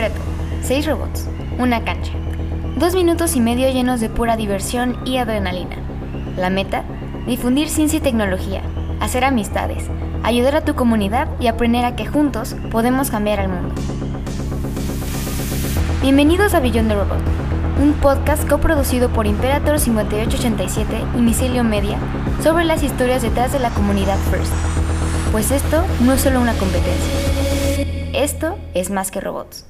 Reto, seis robots, una cancha. Dos minutos y medio llenos de pura diversión y adrenalina. La meta, difundir ciencia y tecnología, hacer amistades, ayudar a tu comunidad y aprender a que juntos podemos cambiar al mundo. Bienvenidos a Billón de Robot, un podcast coproducido por Imperator 5887 y Micelio Media sobre las historias detrás de la comunidad First. Pues esto no es solo una competencia. Esto es más que robots.